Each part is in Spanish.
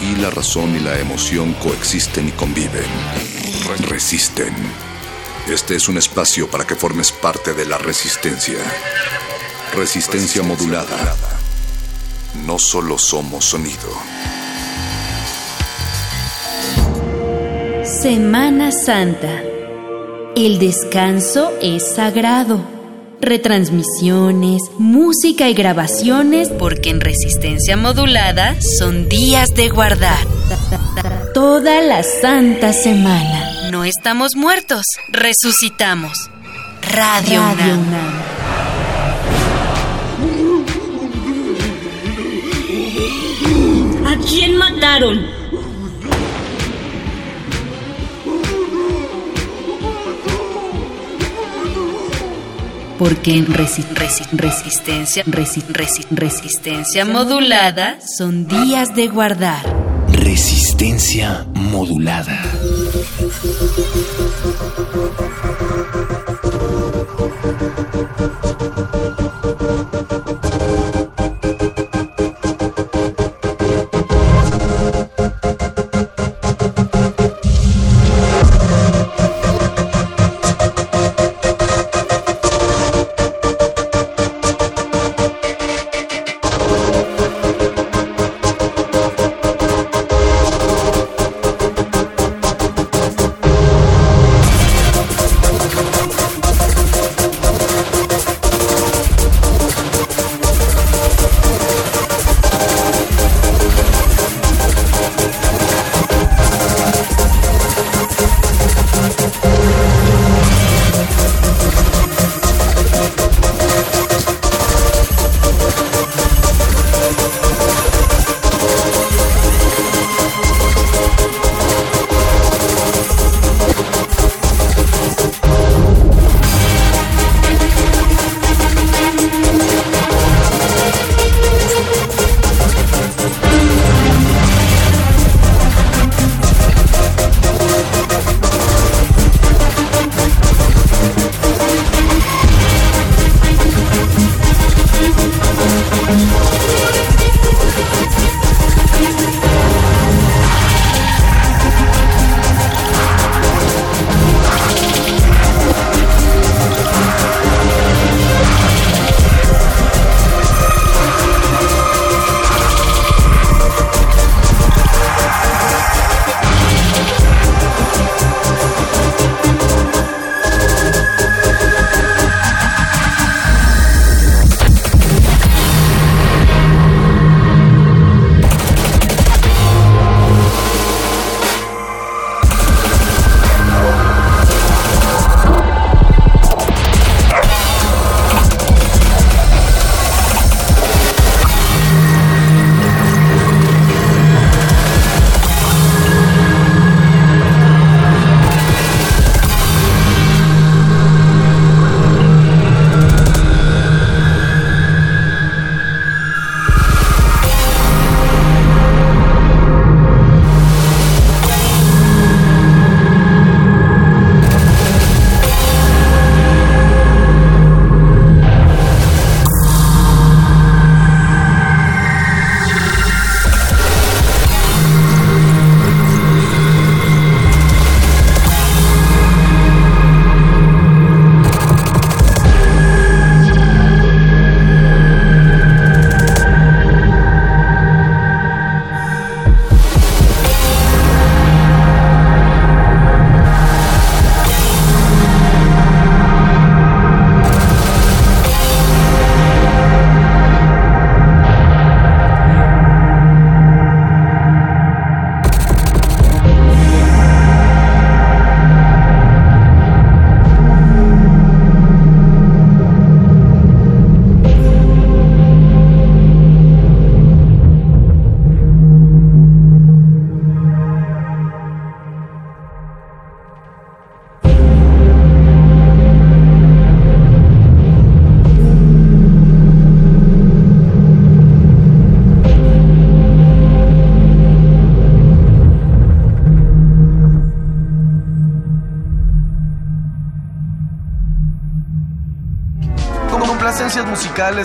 Aquí la razón y la emoción coexisten y conviven. Resisten. Este es un espacio para que formes parte de la resistencia. Resistencia modulada. No solo somos sonido. Semana Santa. El descanso es sagrado. Retransmisiones, música y grabaciones, porque en resistencia modulada son días de guardar. Toda la santa semana. No estamos muertos, resucitamos. Radio, Radio. UNAM. ¿A quién mataron? Porque en resi- resi- resistencia, resi- resi- resistencia modulada son días de guardar. Resistencia modulada.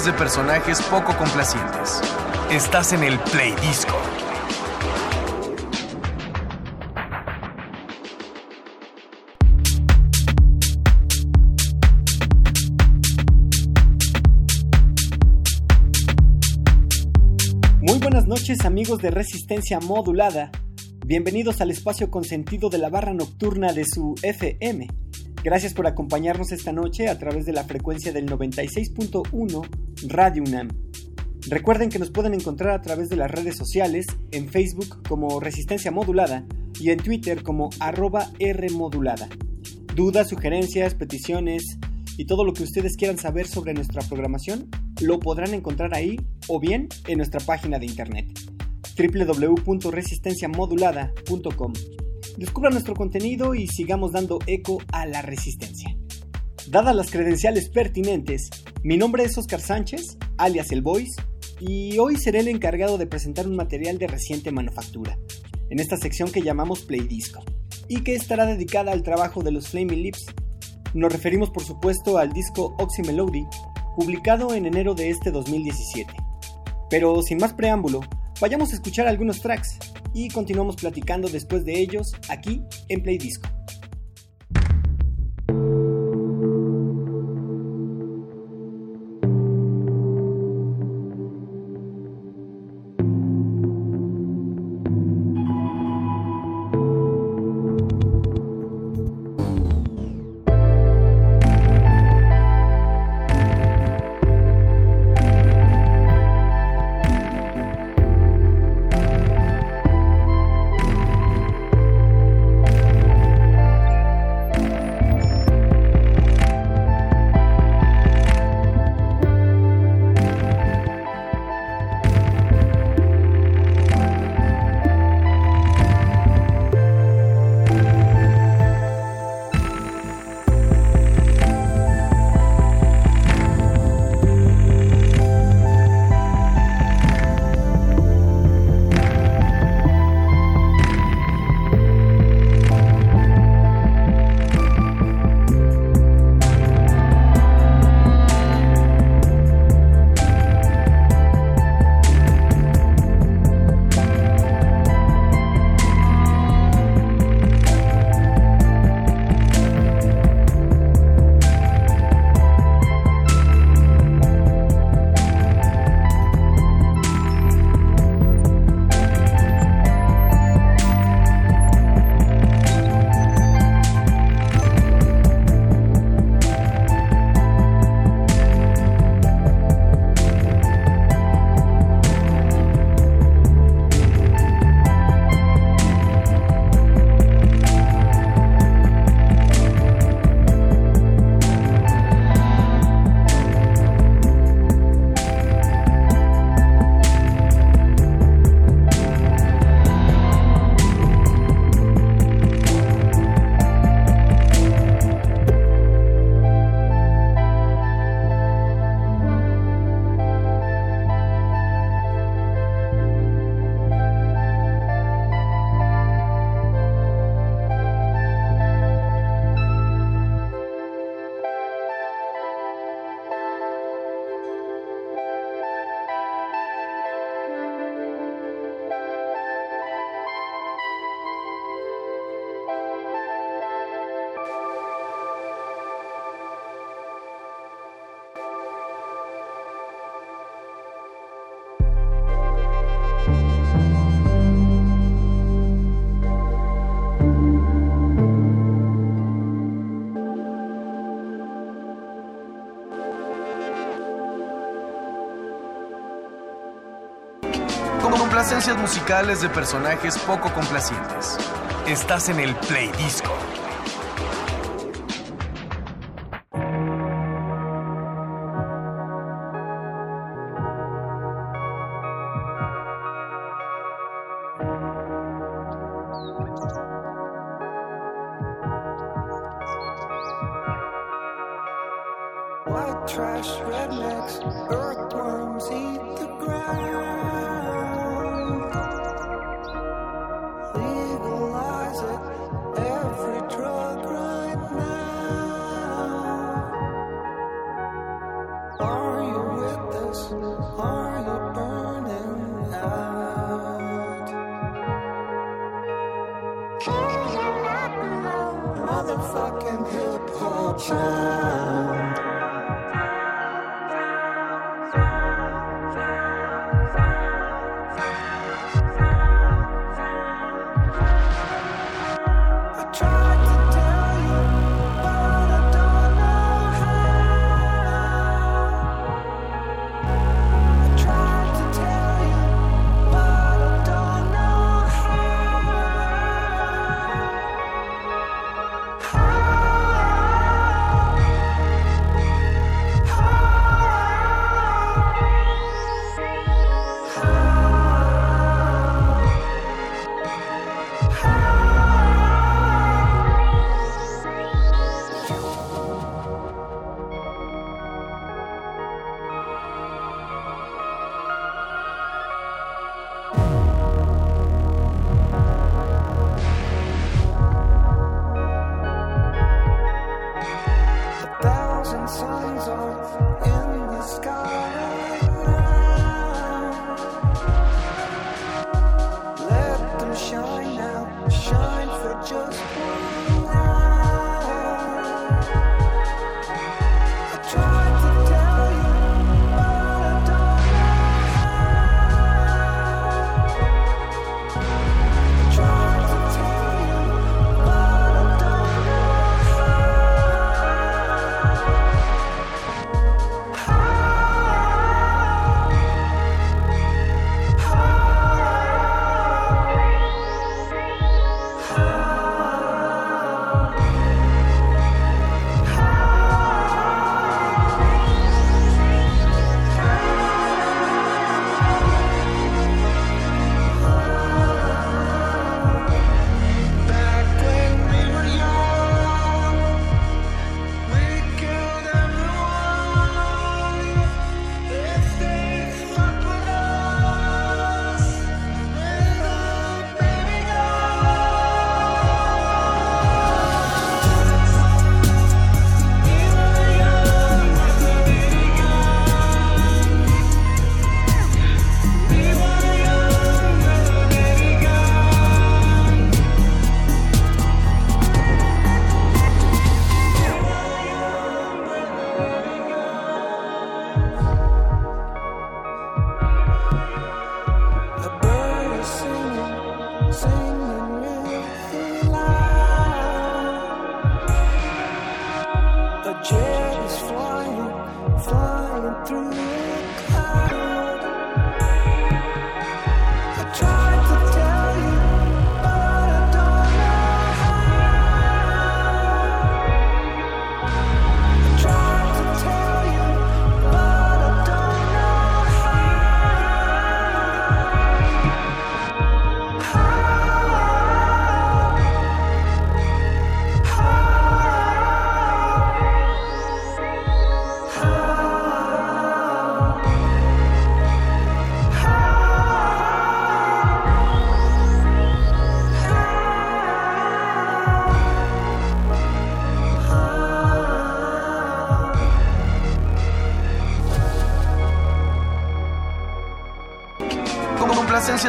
De personajes poco complacientes. Estás en el Play Disco. Muy buenas noches amigos de Resistencia Modulada. Bienvenidos al espacio consentido de la barra nocturna de su FM. Gracias por acompañarnos esta noche a través de la frecuencia del 96.1 Radio UNAM. Recuerden que nos pueden encontrar a través de las redes sociales, en Facebook como Resistencia Modulada y en Twitter como arroba Rmodulada. Dudas, sugerencias, peticiones y todo lo que ustedes quieran saber sobre nuestra programación lo podrán encontrar ahí o bien en nuestra página de internet www.resistenciamodulada.com. Descubra nuestro contenido y sigamos dando eco a la resistencia. Dadas las credenciales pertinentes, mi nombre es Oscar Sánchez, alias El Voice, y hoy seré el encargado de presentar un material de reciente manufactura, en esta sección que llamamos Play Disco, y que estará dedicada al trabajo de los Flaming Lips. Nos referimos por supuesto al disco Oxy Melody, publicado en enero de este 2017. Pero sin más preámbulo, vayamos a escuchar algunos tracks y continuamos platicando después de ellos aquí en Play Disco. Musicales de personajes poco complacientes. Estás en el Play Disco.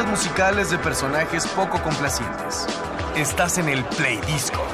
musicales de personajes poco complacientes. Estás en el Play Disco.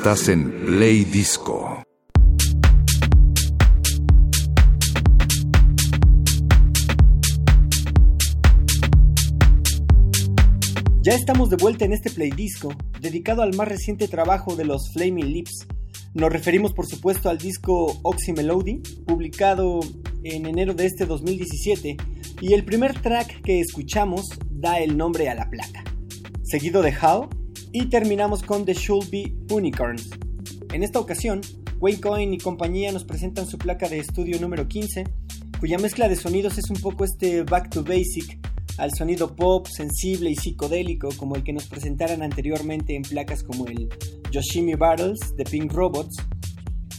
Estás en Play Disco. Ya estamos de vuelta en este playdisco, dedicado al más reciente trabajo de los Flaming Lips. Nos referimos por supuesto al disco Oxy Melody, publicado en enero de este 2017, y el primer track que escuchamos da el nombre a la placa, seguido de How, y terminamos con The Should Be Unicorns. En esta ocasión, Wayne Coyne y compañía nos presentan su placa de estudio número 15, cuya mezcla de sonidos es un poco este back to basic al sonido pop, sensible y psicodélico como el que nos presentaran anteriormente en placas como el Yoshimi Battles de Pink Robots.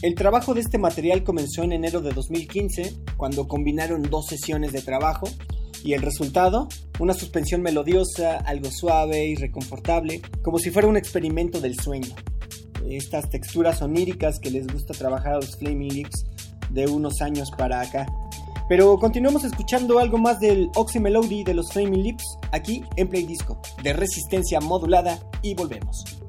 El trabajo de este material comenzó en enero de 2015, cuando combinaron dos sesiones de trabajo, y el resultado, una suspensión melodiosa, algo suave y reconfortable, como si fuera un experimento del sueño. Estas texturas oníricas que les gusta trabajar a los Flaming Lips de unos años para acá. Pero continuamos escuchando algo más del Oxy Melody de los Flaming Lips aquí en Play Disco, de resistencia modulada y volvemos.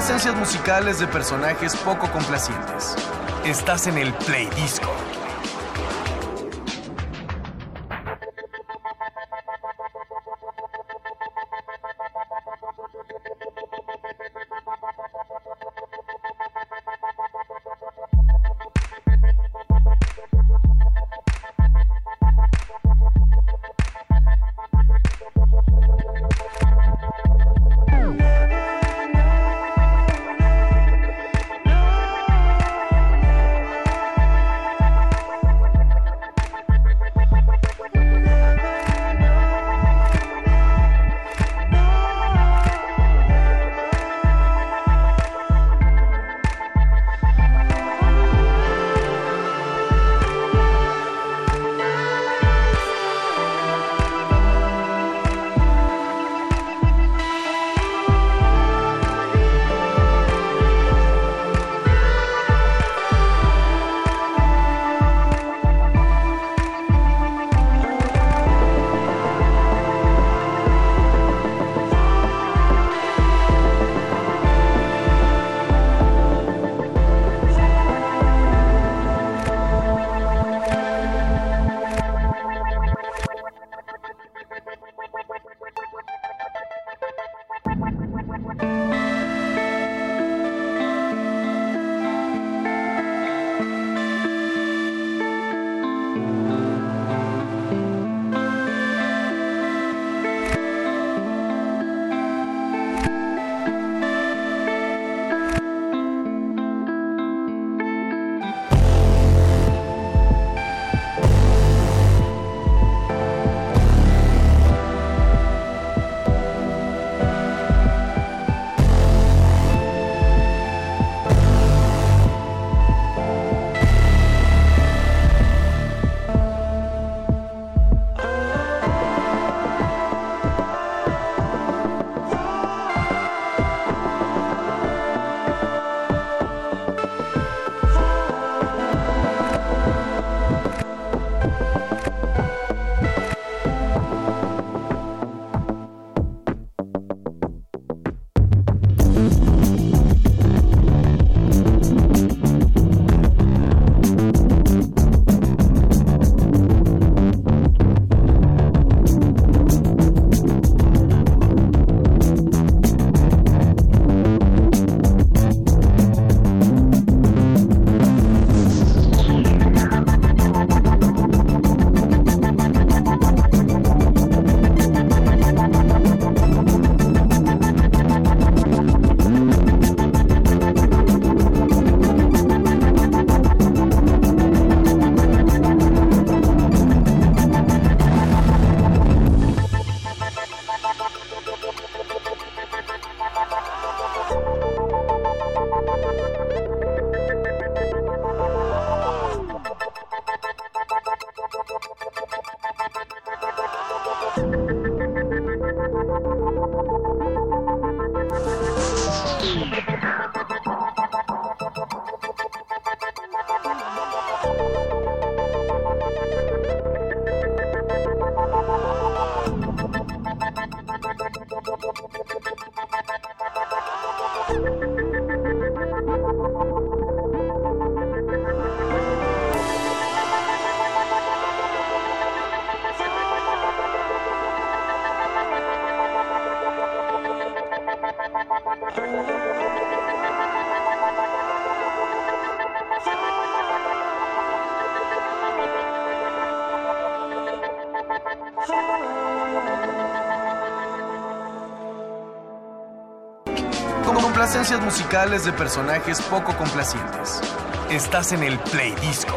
Complacencias musicales de personajes poco complacientes. Estás en el Play Disco. De personajes poco complacientes. Estás en el Play Disco.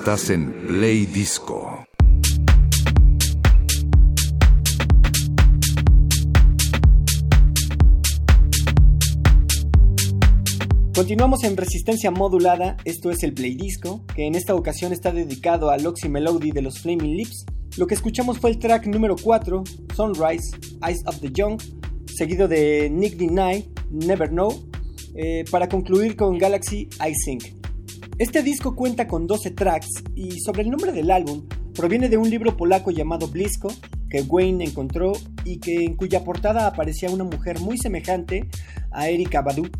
Estás en Play Disco. Continuamos en resistencia modulada, esto es el Play Disco, que en esta ocasión está dedicado al Oxy Melody de los Flaming Lips. Lo que escuchamos fue el track número 4, Sunrise, Eyes of the Young, seguido de Nick Deny, Never Know, eh, para concluir con Galaxy I Think. Este disco cuenta con 12 tracks y sobre el nombre del álbum proviene de un libro polaco llamado Blisko que Wayne encontró y que en cuya portada aparecía una mujer muy semejante a Erika Badu,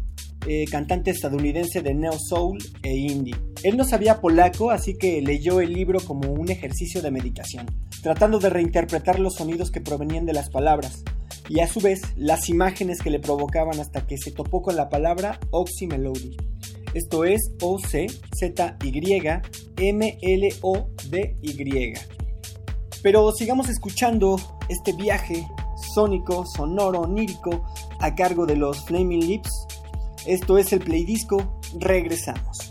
eh, cantante estadounidense de neo soul e indie. Él no sabía polaco, así que leyó el libro como un ejercicio de meditación, tratando de reinterpretar los sonidos que provenían de las palabras y a su vez las imágenes que le provocaban hasta que se topó con la palabra Oxy Melody. Esto es O-C-Z-Y-M-L-O-D-Y. Pero sigamos escuchando este viaje sónico, sonoro, onírico a cargo de los Flaming Lips. Esto es el Play Disco. Regresamos.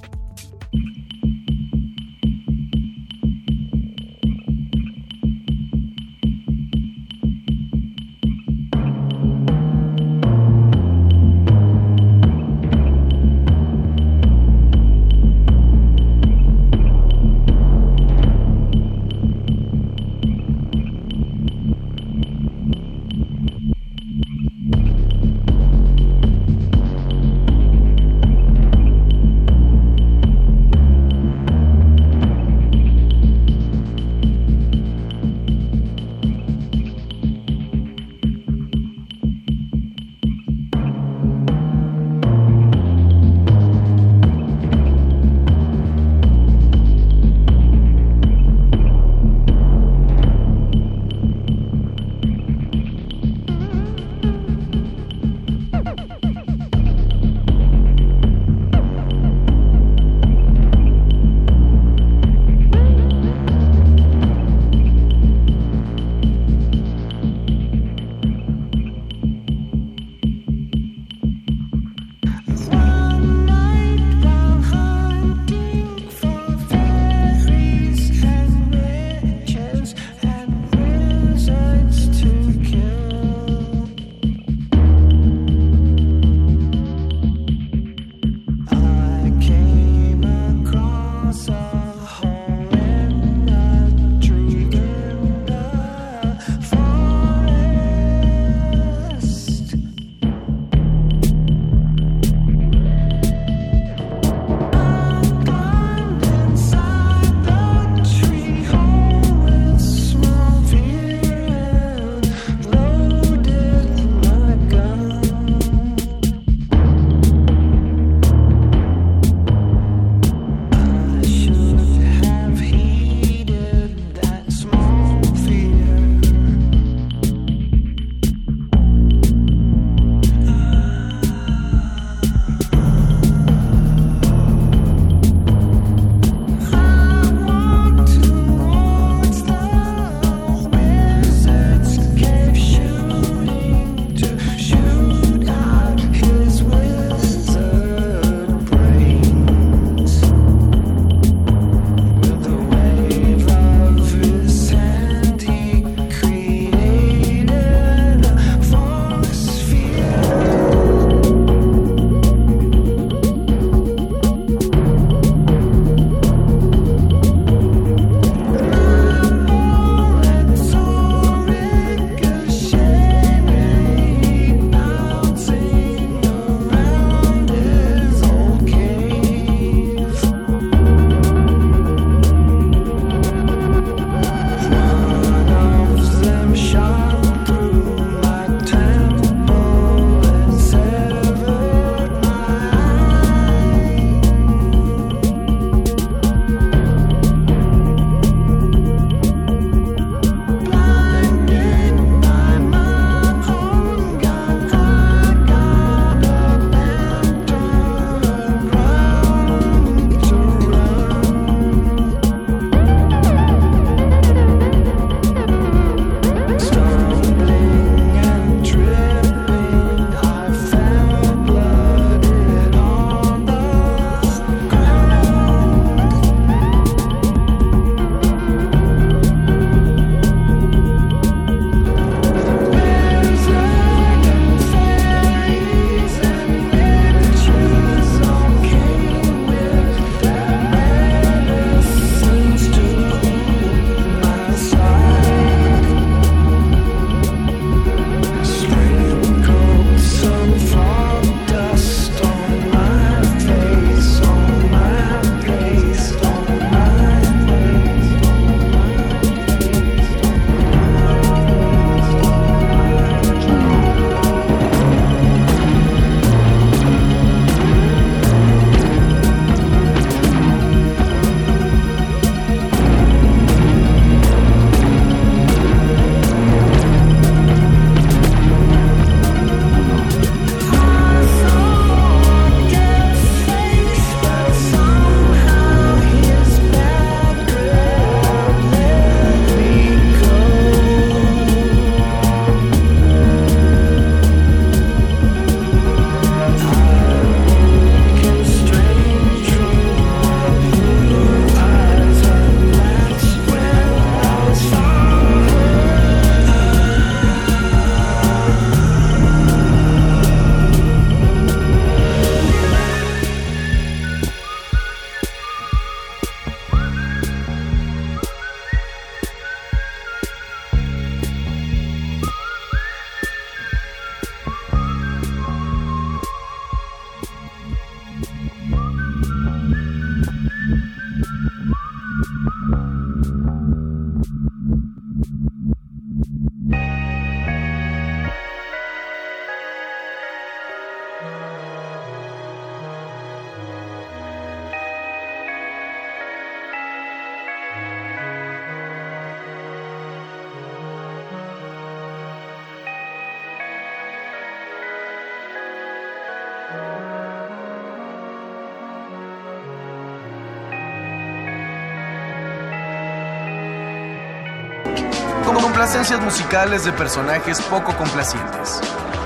Esencias musicales de personajes poco complacientes.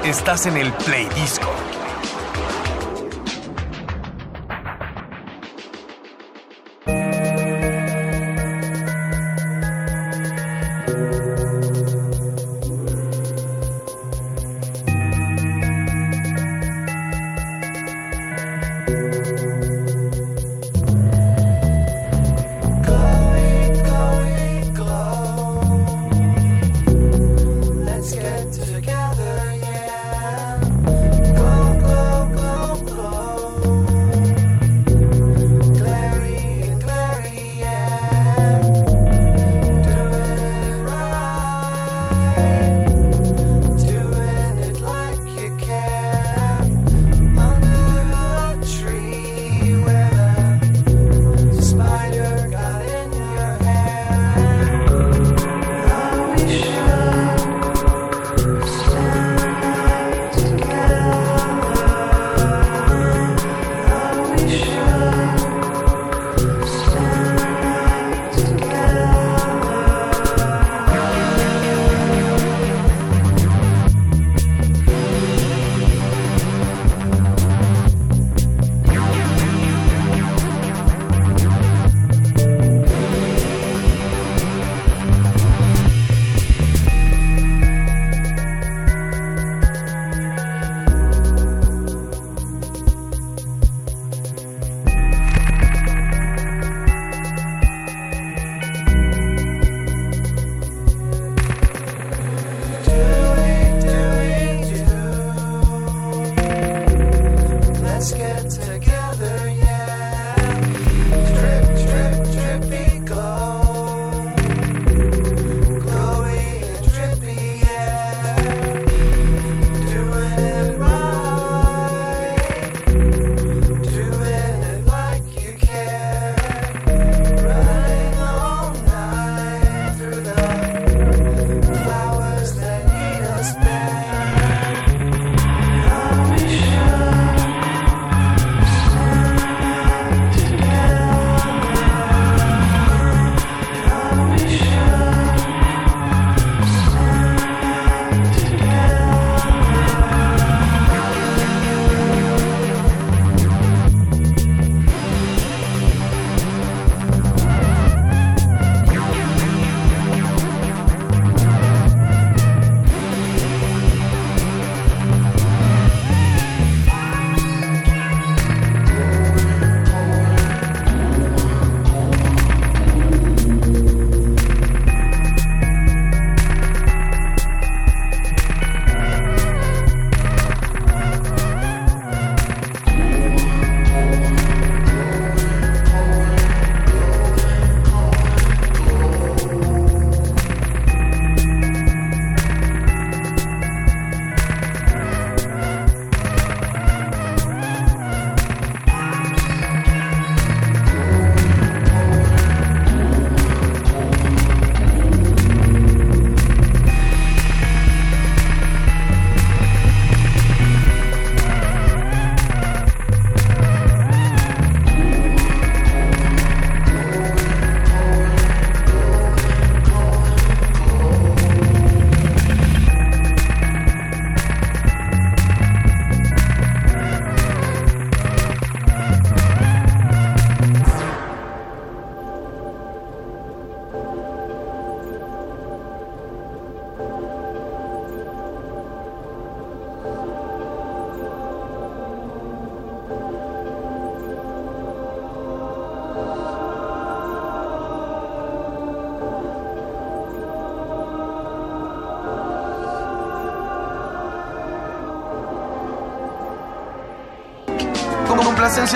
Estás en el Play Disco.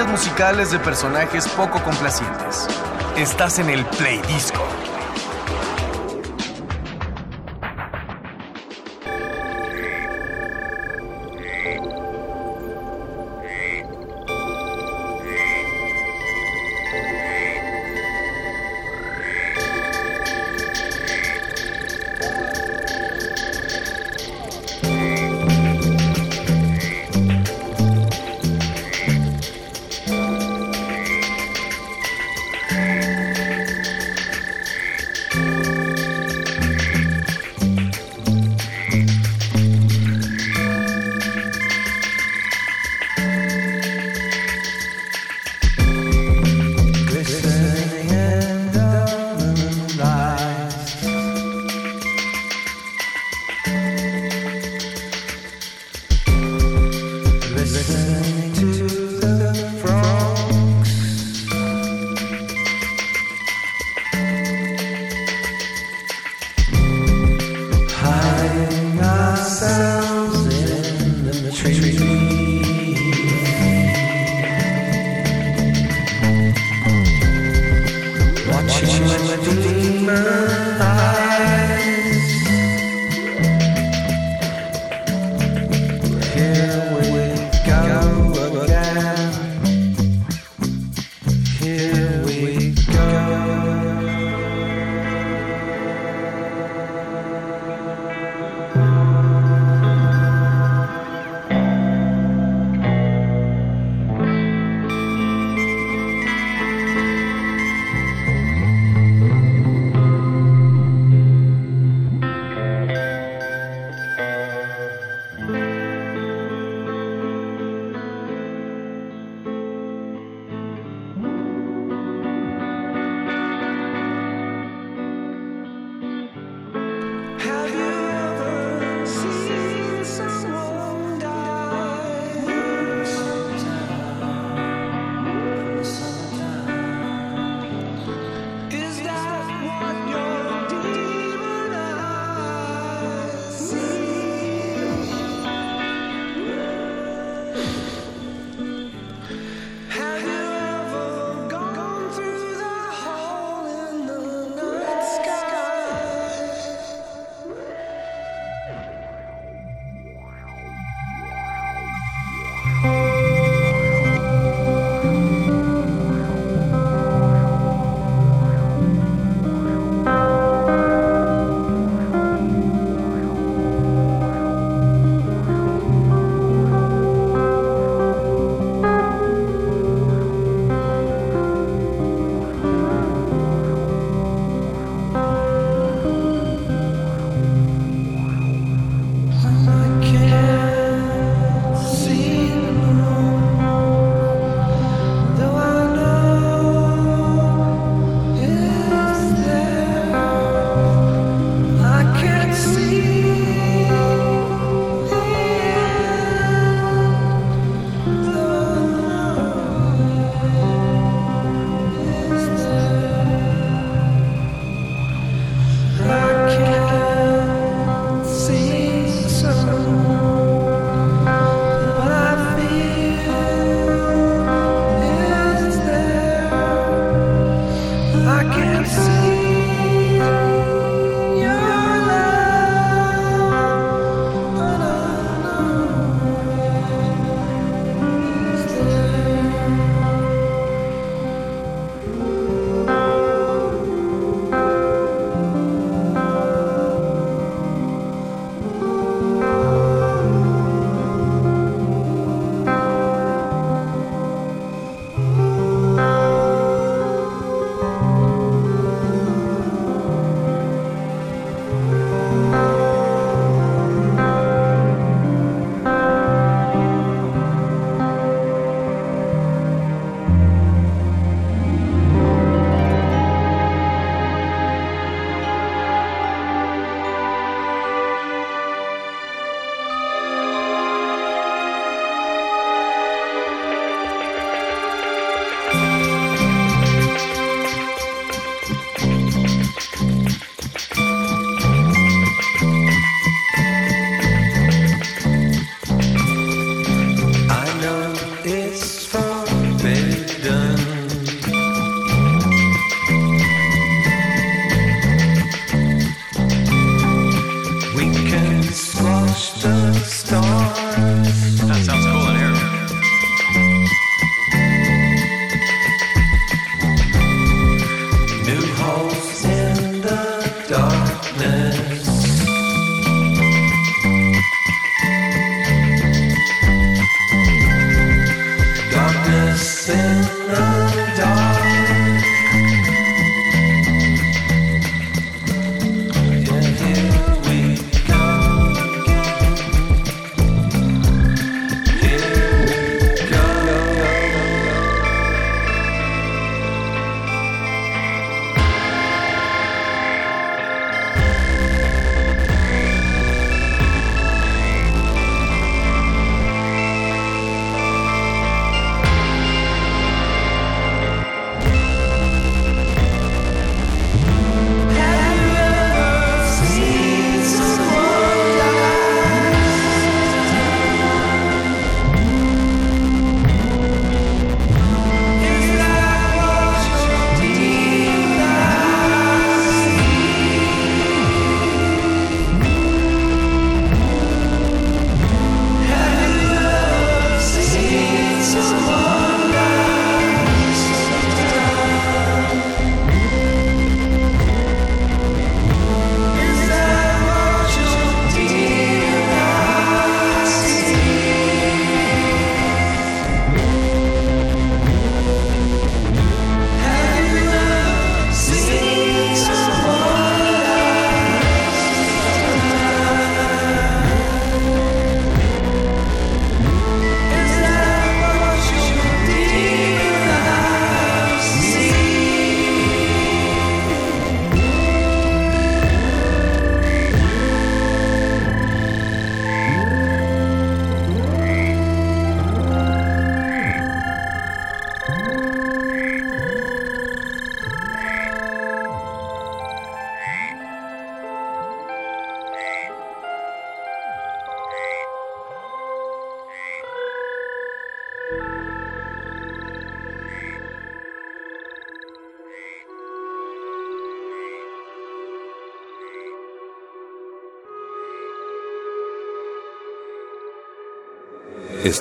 musicales de personajes poco complacientes. Estás en el Play Disco.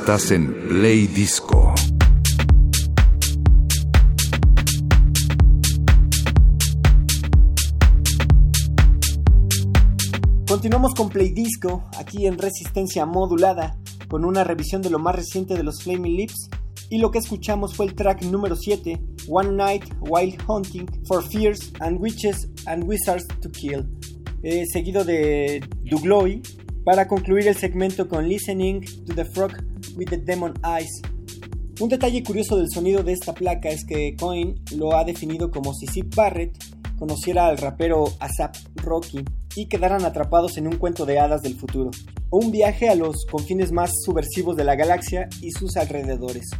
Estás en Play Disco. Continuamos con Play Disco, aquí en Resistencia Modulada, con una revisión de lo más reciente de los Flaming Lips. Y lo que escuchamos fue el track número 7, One Night Wild Hunting for Fears and Witches and Wizards to Kill, eh, seguido de Dugloy, para concluir el segmento con Listening to the Frog with the Demon Eyes. Un detalle curioso del sonido de esta placa es que Coin lo ha definido como si Sid Barrett conociera al rapero ASAP Rocky. y quedaran atrapados en un cuento de hadas del futuro, o un viaje a los confines más subversivos de la galaxia y sus alrededores.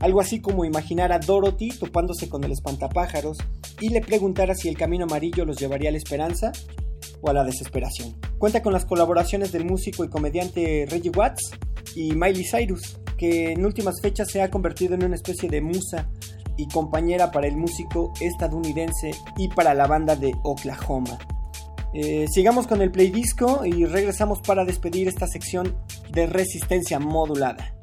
Algo así como imaginar a Dorothy topándose con el espantapájaros y le preguntara si el camino amarillo los llevaría a la esperanza o a la desesperación. Cuenta con las colaboraciones del músico y comediante Reggie Watts y Miley Cyrus, que en últimas fechas se ha convertido en una especie de musa y compañera para el músico estadounidense y para la banda de Oklahoma. Eh, sigamos con el play disco y regresamos para despedir esta sección de resistencia modulada.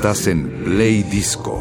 Estás en Play Disco.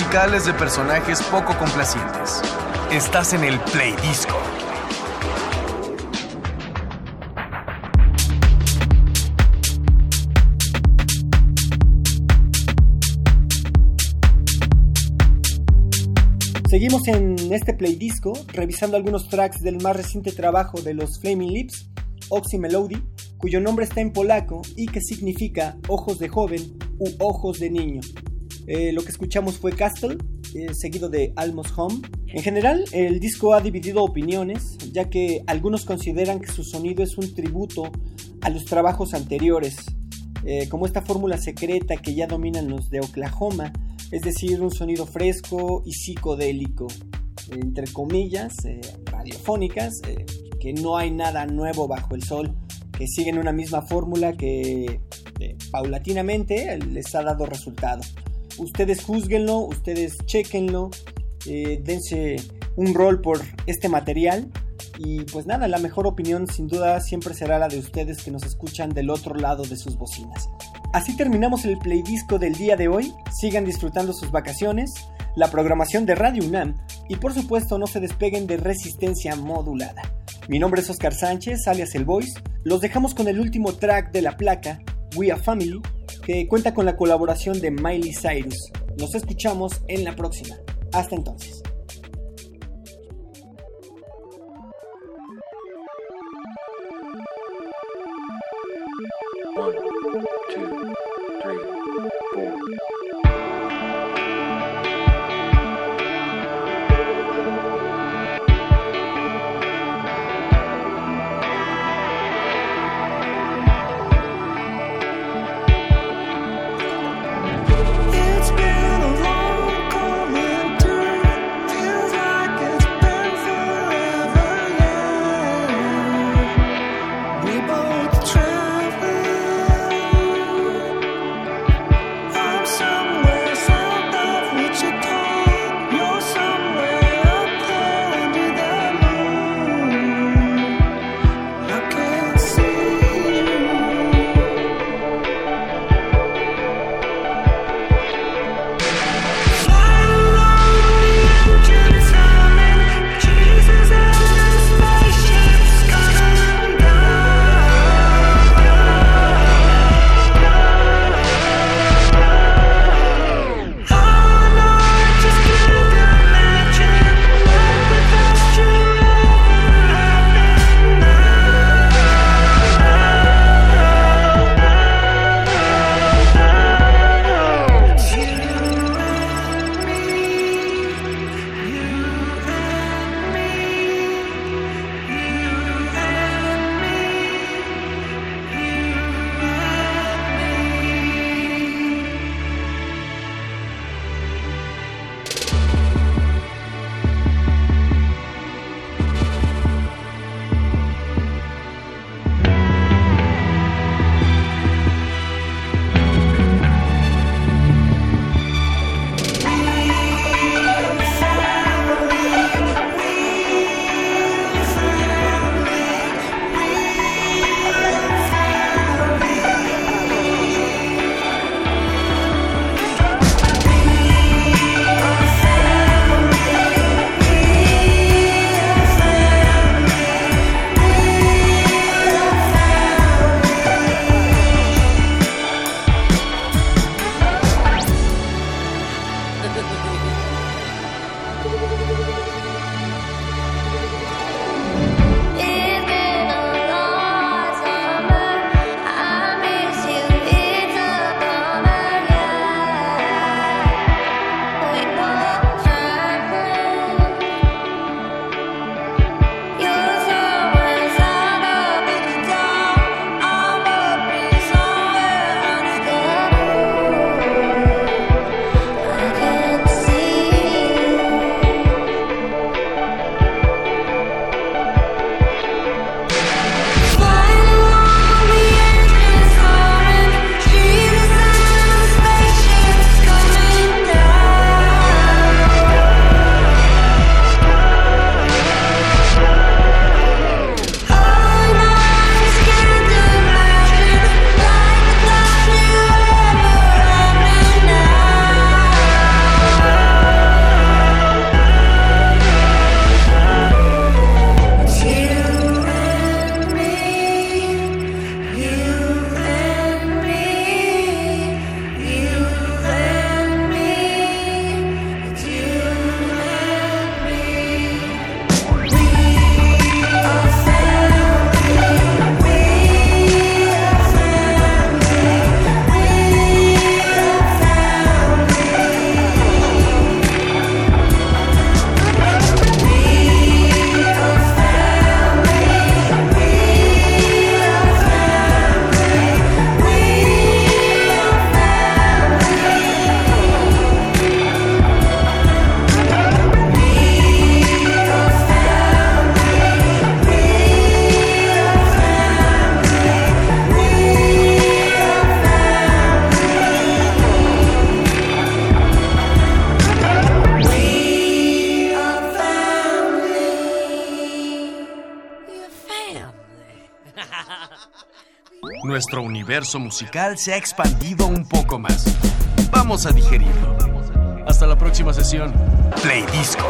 Musicales de personajes poco complacientes. Estás en el Play Disco. Seguimos en este play disco revisando algunos tracks del más reciente trabajo de los Flaming Lips, Oxy Melody, cuyo nombre está en polaco y que significa ojos de joven u ojos de niño. Eh, lo que escuchamos fue Castle, eh, seguido de Almost Home. En general, el disco ha dividido opiniones, ya que algunos consideran que su sonido es un tributo a los trabajos anteriores, eh, como esta fórmula secreta que ya dominan los de Oklahoma, es decir, un sonido fresco y psicodélico, entre comillas, radiofónicas, que no hay nada nuevo bajo el sol, que siguen una misma fórmula que paulatinamente les ha dado resultado. Ustedes juzguenlo, ustedes chequenlo, eh, dense un rol por este material y pues nada, la mejor opinión sin duda siempre será la de ustedes que nos escuchan del otro lado de sus bocinas. Así terminamos el playdisco del día de hoy. Sigan disfrutando sus vacaciones, la programación de Radio UNAM y por supuesto no se despeguen de resistencia modulada. Mi nombre es Oscar Sánchez, alias El Voice. Los dejamos con el último track de la placa, We Are Family, que cuenta con la colaboración de Miley Cyrus. Nos escuchamos en la próxima. Hasta entonces. Universo musical se ha expandido un poco más. Vamos a digerirlo. Hasta la próxima sesión. Play Disco.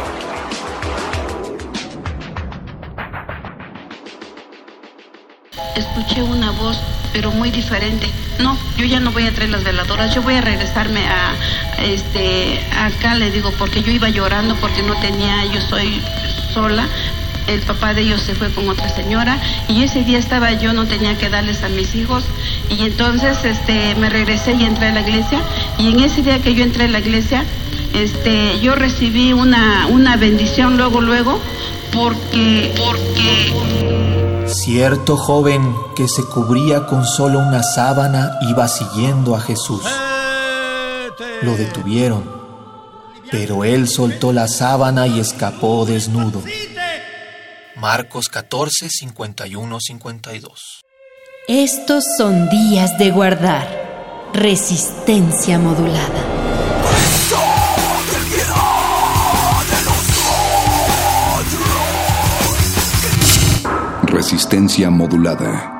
escuché una voz, pero muy diferente. No, yo ya no voy a traer las veladoras, yo voy a regresarme a, a este, acá, le digo, porque yo iba llorando porque no tenía, yo soy sola. El papá de ellos se fue con otra señora y ese día estaba yo, no tenía que darles a mis hijos y entonces este, me regresé y entré a la iglesia y en ese día que yo entré a la iglesia, este, yo recibí una, una bendición luego, luego, porque, porque Cierto joven que se cubría con solo una sábana iba siguiendo a Jesús. Lo detuvieron, pero él soltó la sábana y escapó desnudo. Marcos 14, 51, 52. Estos son días de guardar. Resistencia modulada. Resistencia modulada.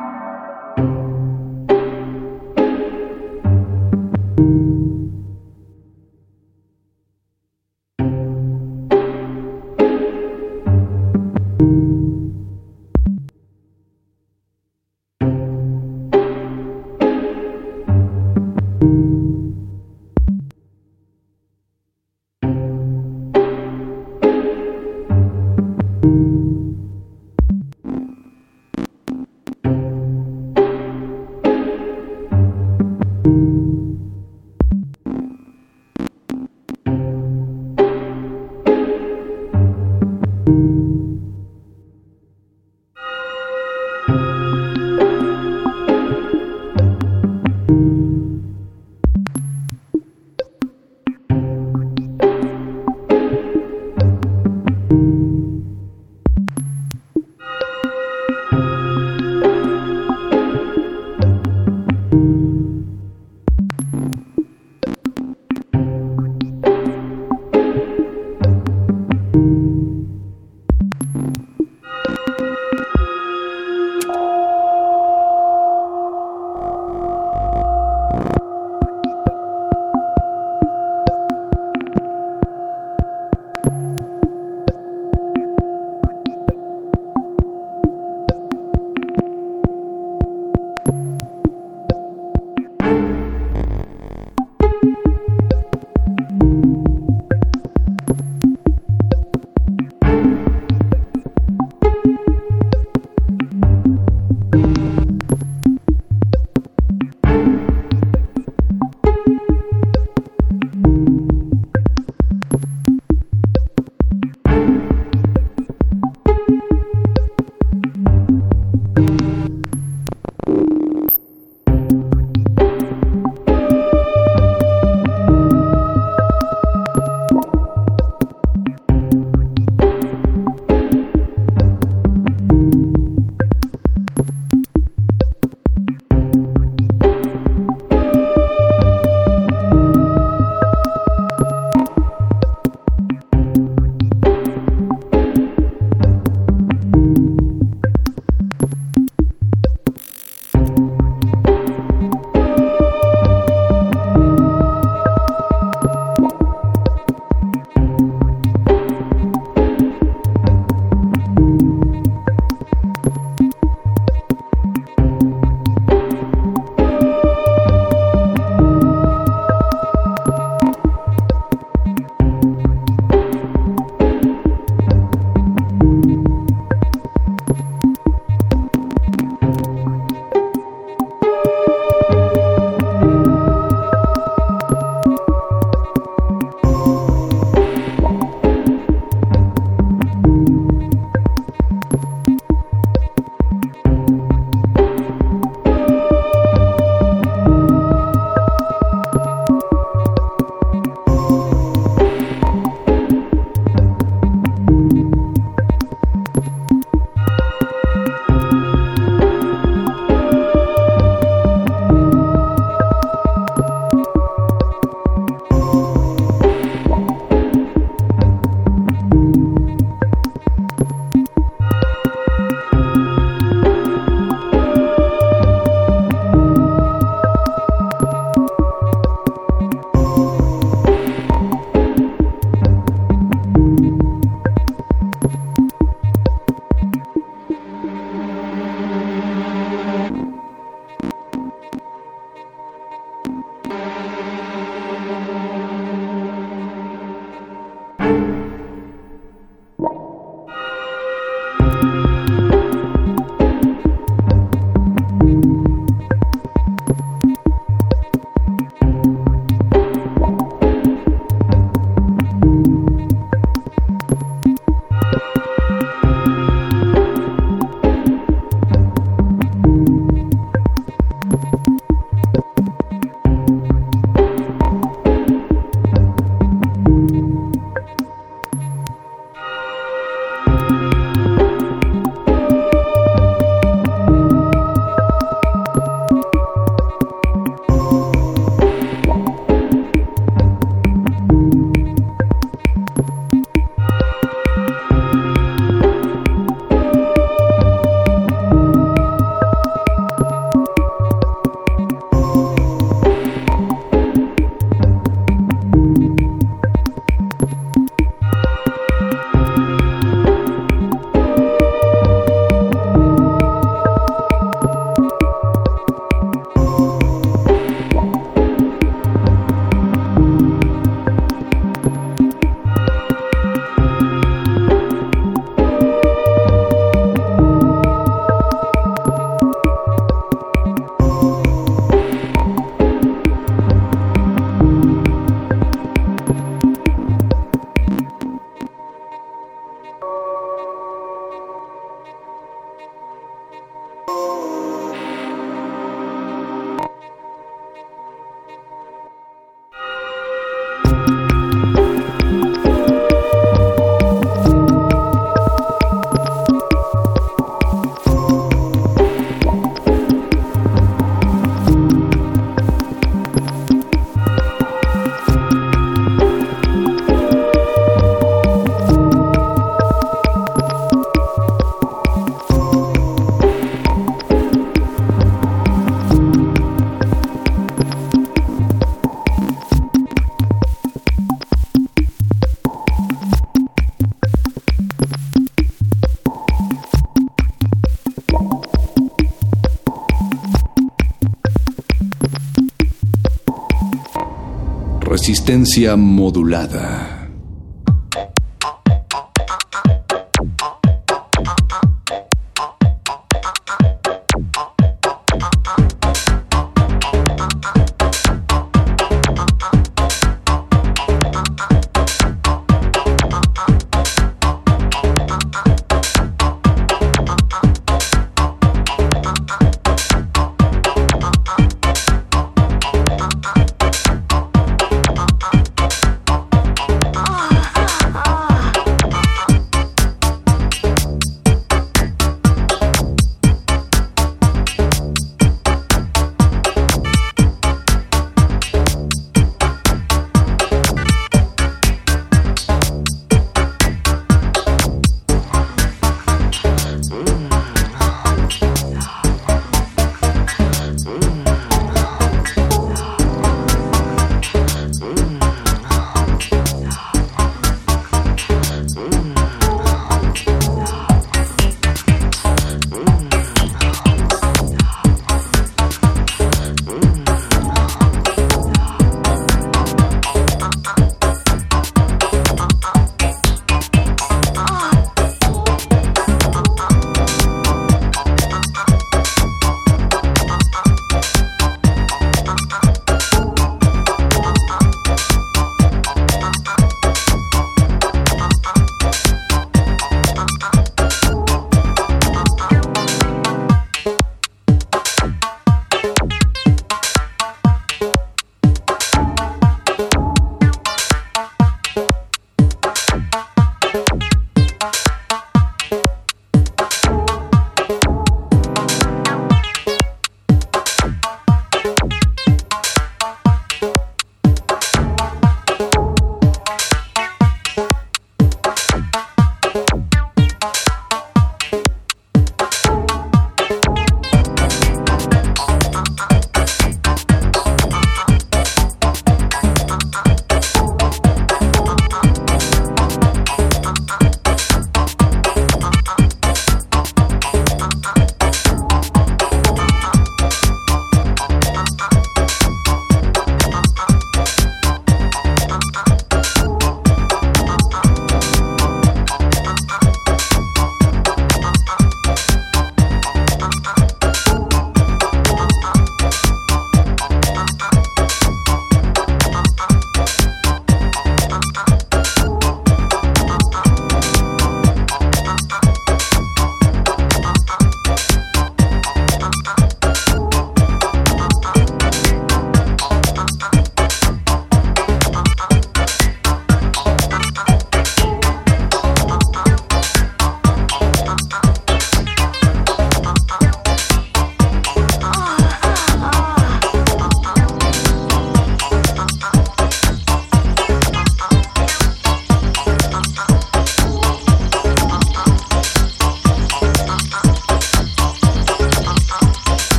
Resistencia modulada.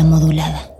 Modulada.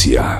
Ciência.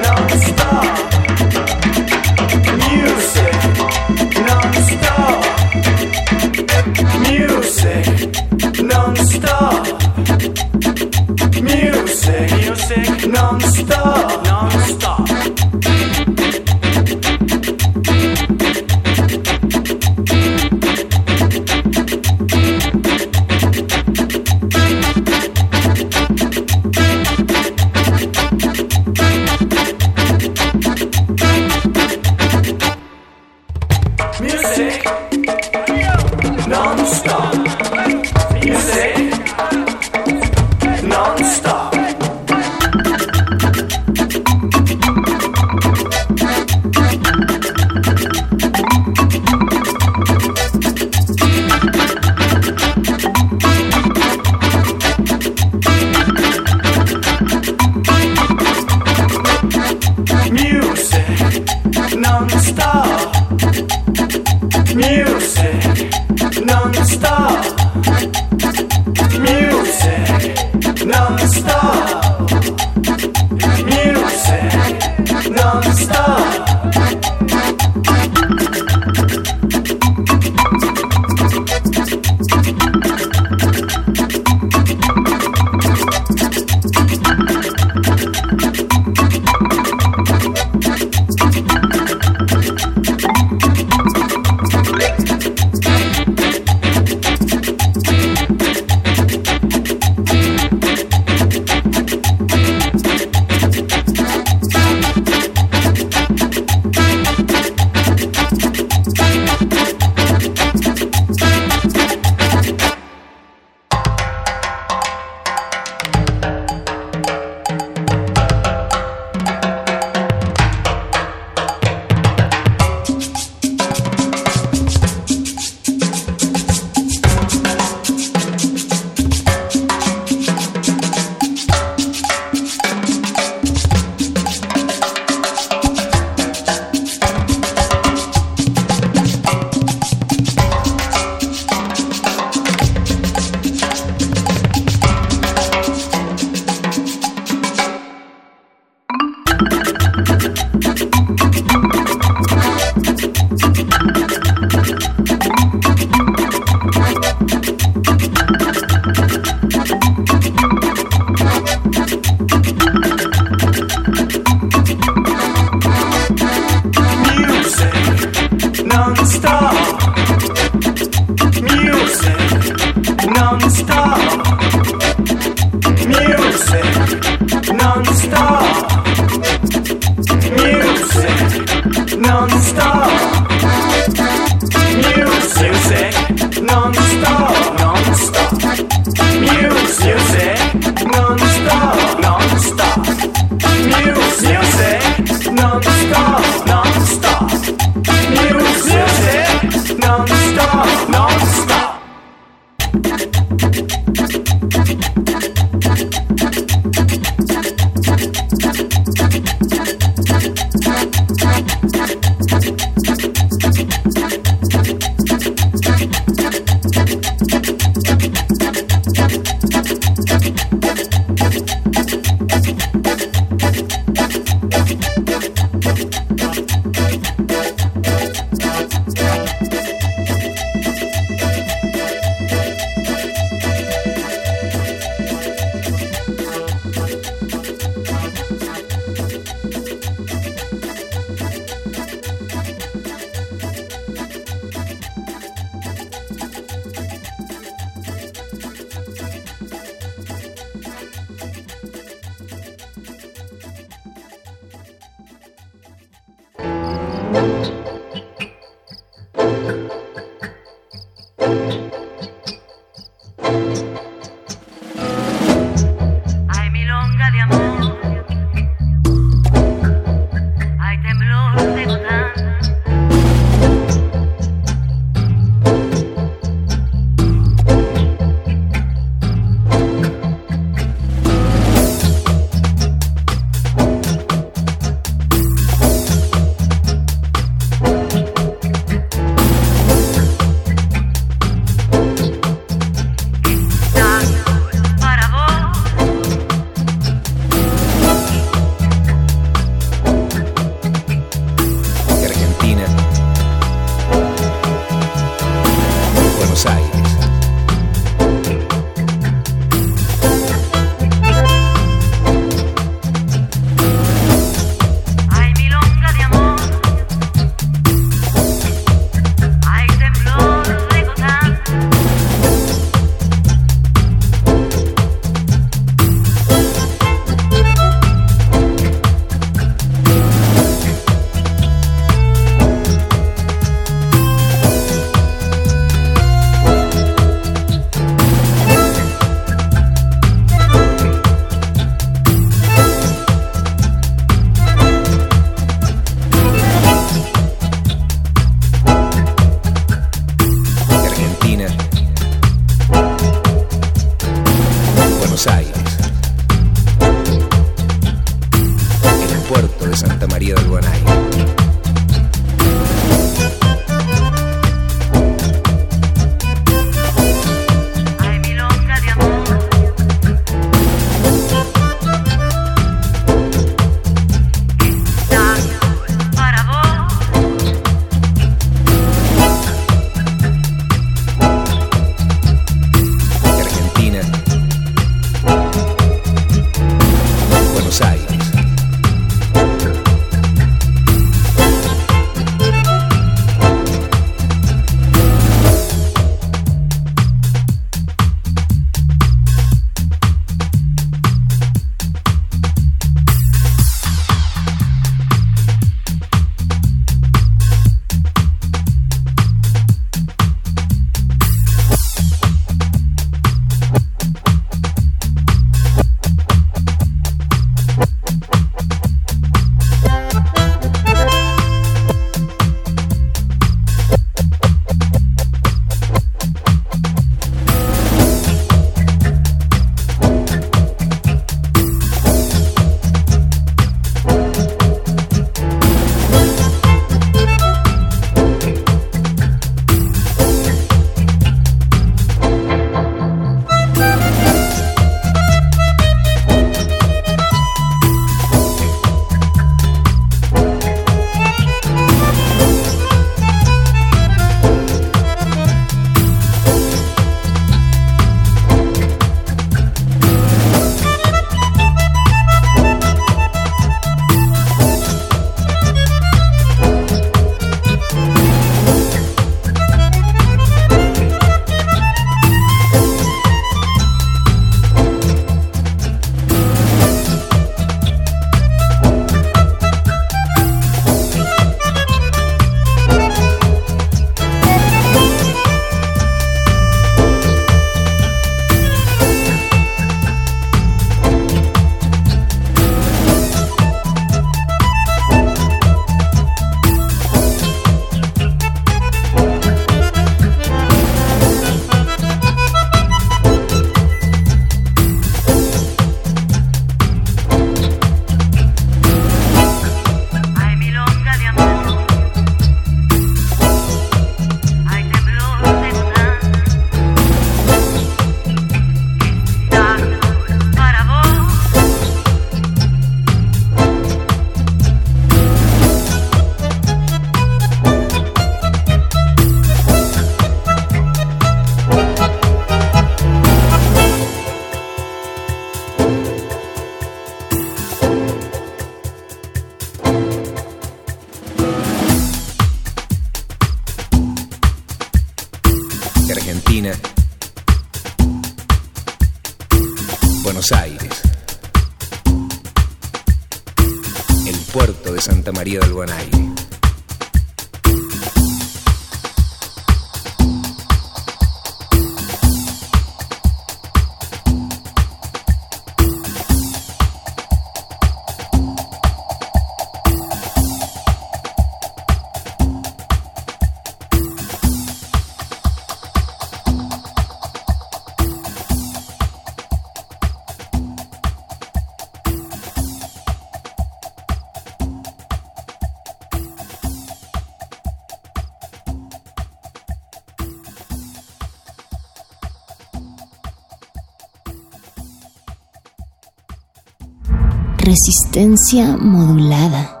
Resistencia modulada.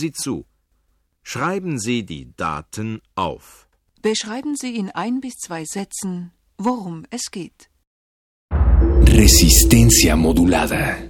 Sie zu. Schreiben Sie die Daten auf. Beschreiben Sie in ein bis zwei Sätzen, worum es geht. Resistencia modulada.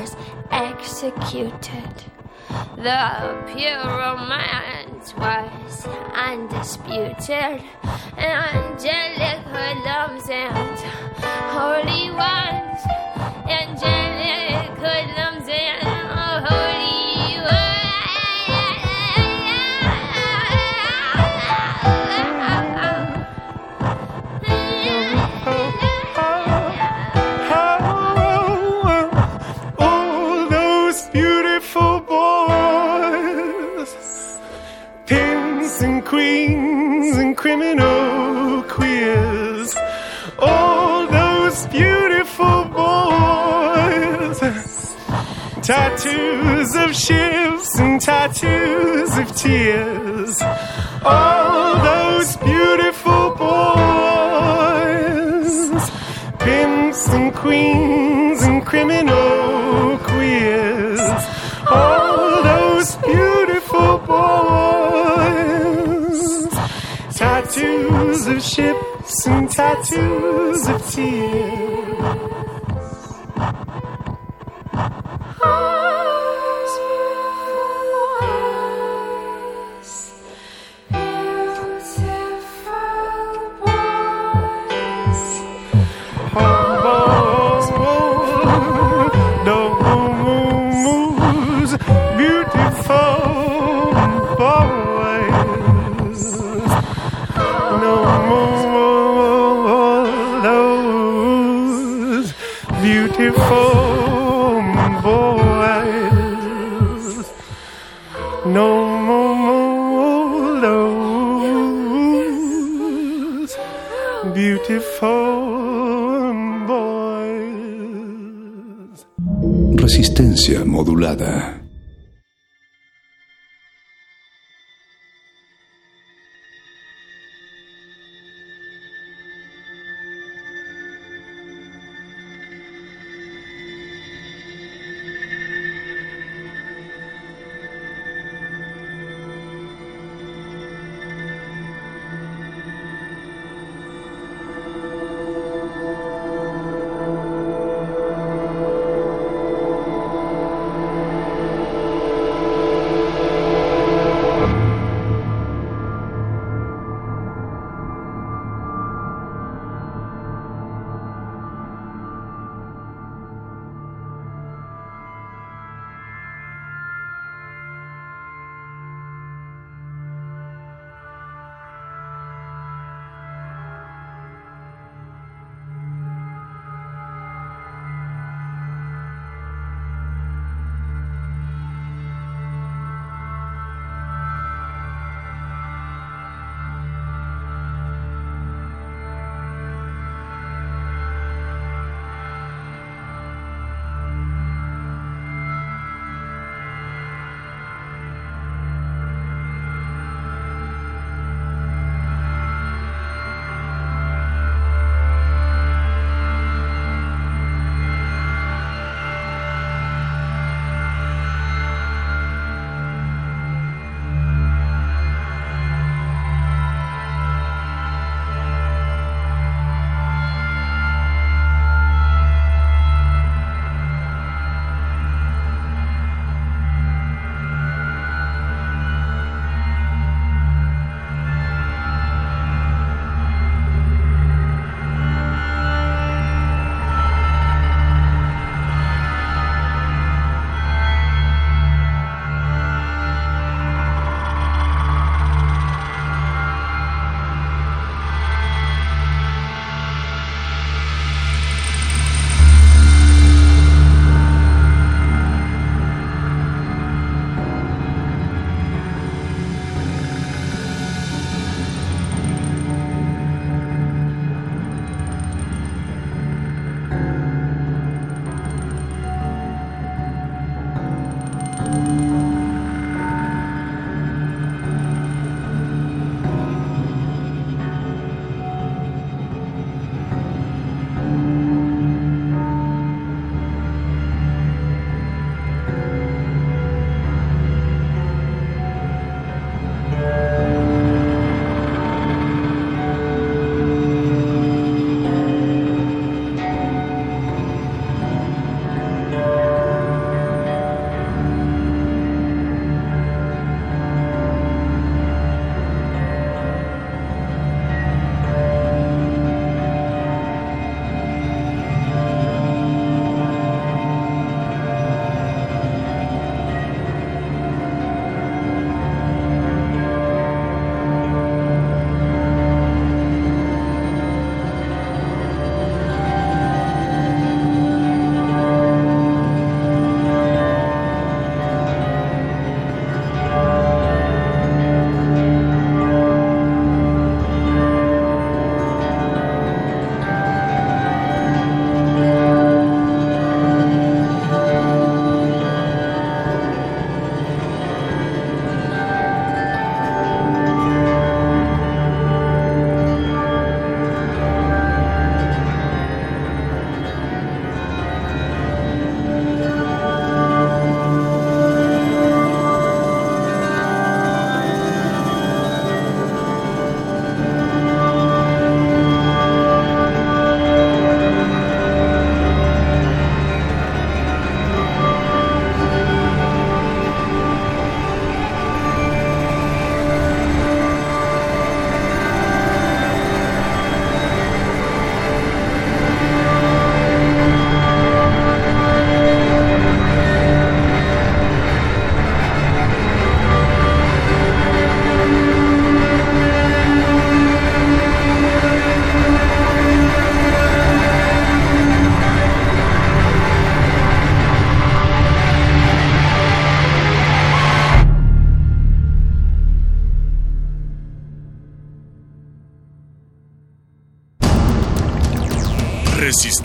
was executed. The pure romance was undisputed. Angelic hoodlums and holy ones, angelic hoodlums. Tattoos of shifts and tattoos of tears. All those beautiful boys, pimps and queens and criminal queers. All those beautiful boys, tattoos of ships and tattoos of tears. modulada.